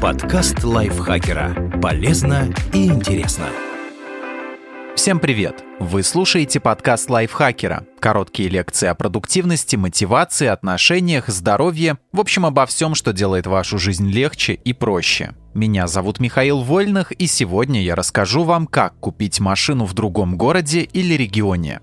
Подкаст лайфхакера. Полезно и интересно. Всем привет! Вы слушаете подкаст лайфхакера. Короткие лекции о продуктивности, мотивации, отношениях, здоровье, в общем, обо всем, что делает вашу жизнь легче и проще. Меня зовут Михаил Вольных, и сегодня я расскажу вам, как купить машину в другом городе или регионе.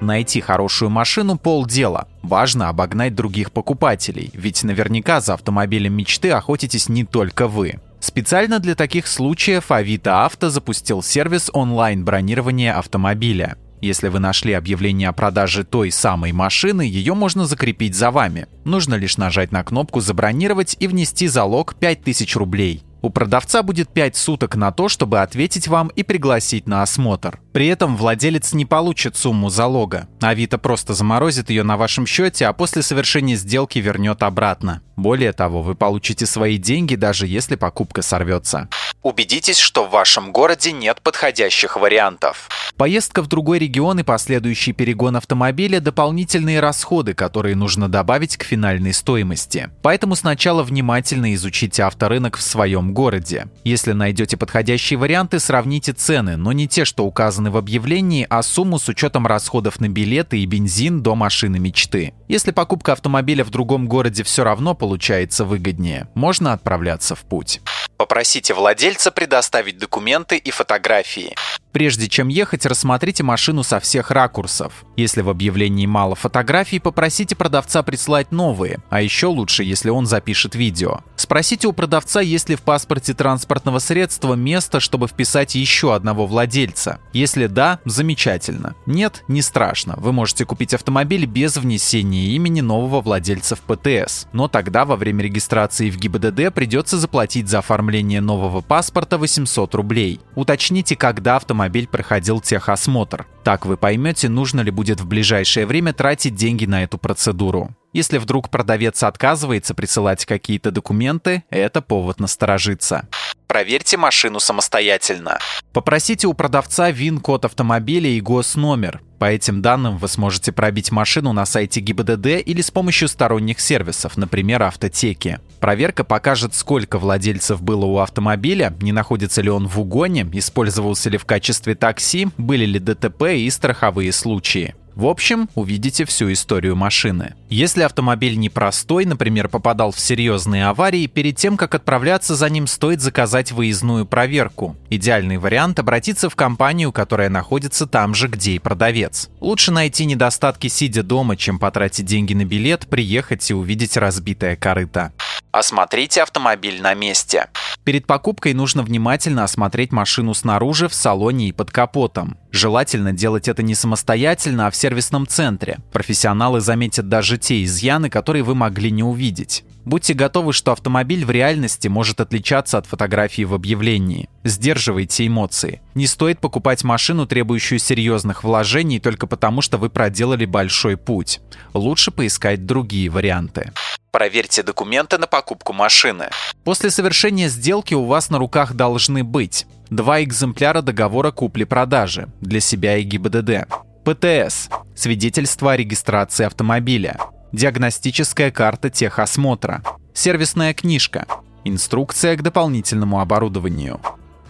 Найти хорошую машину – полдела. Важно обогнать других покупателей, ведь наверняка за автомобилем мечты охотитесь не только вы. Специально для таких случаев Авито Авто запустил сервис онлайн-бронирования автомобиля. Если вы нашли объявление о продаже той самой машины, ее можно закрепить за вами. Нужно лишь нажать на кнопку «Забронировать» и внести залог 5000 рублей. У продавца будет 5 суток на то, чтобы ответить вам и пригласить на осмотр. При этом владелец не получит сумму залога. Авито просто заморозит ее на вашем счете, а после совершения сделки вернет обратно. Более того, вы получите свои деньги, даже если покупка сорвется. Убедитесь, что в вашем городе нет подходящих вариантов. Поездка в другой регион и последующий перегон автомобиля – дополнительные расходы, которые нужно добавить к финальной стоимости. Поэтому сначала внимательно изучите авторынок в своем городе. Если найдете подходящие варианты, сравните цены, но не те, что указаны в объявлении, а сумму с учетом расходов на билеты и бензин до машины мечты. Если покупка автомобиля в другом городе все равно получается выгоднее, можно отправляться в путь. Попросите владельца предоставить документы и фотографии. Прежде чем ехать, рассмотрите машину со всех ракурсов. Если в объявлении мало фотографий, попросите продавца прислать новые, а еще лучше, если он запишет видео. Спросите у продавца, есть ли в паспорте транспортного средства место, чтобы вписать еще одного владельца. Если да, замечательно. Нет, не страшно. Вы можете купить автомобиль без внесения имени нового владельца в ПТС. Но тогда во время регистрации в ГИБДД придется заплатить за оформление нового паспорта 800 рублей. Уточните, когда автомобиль автомобиль проходил техосмотр. Так вы поймете, нужно ли будет в ближайшее время тратить деньги на эту процедуру. Если вдруг продавец отказывается присылать какие-то документы, это повод насторожиться. Проверьте машину самостоятельно. Попросите у продавца ВИН-код автомобиля и госномер. По этим данным вы сможете пробить машину на сайте ГИБДД или с помощью сторонних сервисов, например, автотеки. Проверка покажет, сколько владельцев было у автомобиля, не находится ли он в угоне, использовался ли в качестве такси, были ли ДТП и страховые случаи. В общем, увидите всю историю машины. Если автомобиль непростой, например, попадал в серьезные аварии, перед тем, как отправляться за ним, стоит заказать выездную проверку. Идеальный вариант – обратиться в компанию, которая находится там же, где и продавец. Лучше найти недостатки сидя дома, чем потратить деньги на билет, приехать и увидеть разбитое корыто. Осмотрите автомобиль на месте. Перед покупкой нужно внимательно осмотреть машину снаружи, в салоне и под капотом. Желательно делать это не самостоятельно, а в сервисном центре. Профессионалы заметят даже те изъяны, которые вы могли не увидеть. Будьте готовы, что автомобиль в реальности может отличаться от фотографии в объявлении. Сдерживайте эмоции. Не стоит покупать машину, требующую серьезных вложений, только потому, что вы проделали большой путь. Лучше поискать другие варианты. Проверьте документы на покупку машины. После совершения сделки у вас на руках должны быть два экземпляра договора купли-продажи для себя и ГИБДД, ПТС – свидетельство о регистрации автомобиля, диагностическая карта техосмотра, сервисная книжка, инструкция к дополнительному оборудованию.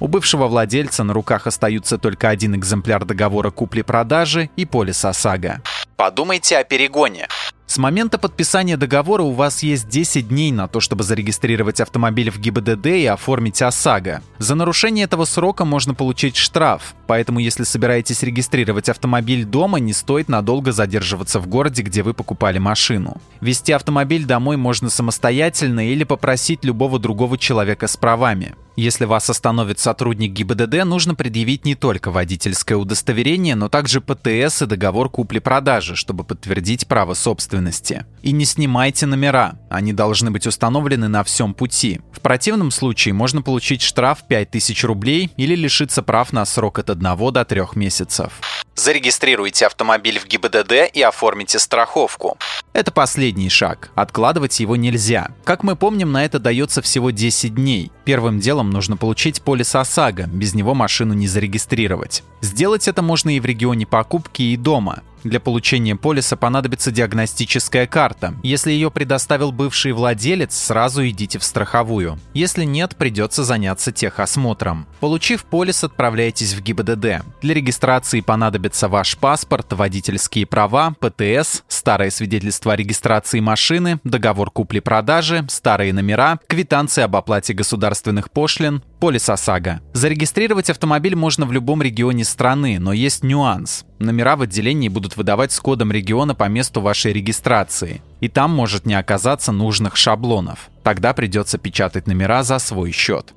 У бывшего владельца на руках остаются только один экземпляр договора купли-продажи и полис ОСАГО. Подумайте о перегоне. С момента подписания договора у вас есть 10 дней на то, чтобы зарегистрировать автомобиль в ГИБДД и оформить ОСАГО. За нарушение этого срока можно получить штраф, поэтому если собираетесь регистрировать автомобиль дома, не стоит надолго задерживаться в городе, где вы покупали машину. Вести автомобиль домой можно самостоятельно или попросить любого другого человека с правами. Если вас остановит сотрудник ГИБДД, нужно предъявить не только водительское удостоверение, но также ПТС и договор купли-продажи, чтобы подтвердить право собственности. И не снимайте номера, они должны быть установлены на всем пути. В противном случае можно получить штраф 5000 рублей или лишиться прав на срок от 1 до 3 месяцев. Зарегистрируйте автомобиль в ГИБДД и оформите страховку. Это последний шаг. Откладывать его нельзя. Как мы помним, на это дается всего 10 дней. Первым делом нужно получить полис ОСАГО, без него машину не зарегистрировать. Сделать это можно и в регионе покупки, и дома. Для получения полиса понадобится диагностическая карта. Если ее предоставил бывший владелец, сразу идите в страховую. Если нет, придется заняться техосмотром. Получив полис, отправляйтесь в ГИБДД. Для регистрации понадобится ваш паспорт, водительские права, ПТС, старое свидетельство о регистрации машины, договор купли-продажи, старые номера, квитанции об оплате государственных пошлин, полис ОСАГО. Зарегистрировать автомобиль можно в любом регионе страны, но есть нюанс. Номера в отделении будут выдавать с кодом региона по месту вашей регистрации. И там может не оказаться нужных шаблонов. Тогда придется печатать номера за свой счет.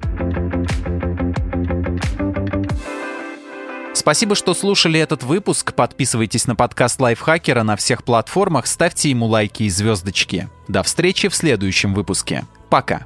Спасибо, что слушали этот выпуск. Подписывайтесь на подкаст Лайфхакера на всех платформах, ставьте ему лайки и звездочки. До встречи в следующем выпуске. Пока.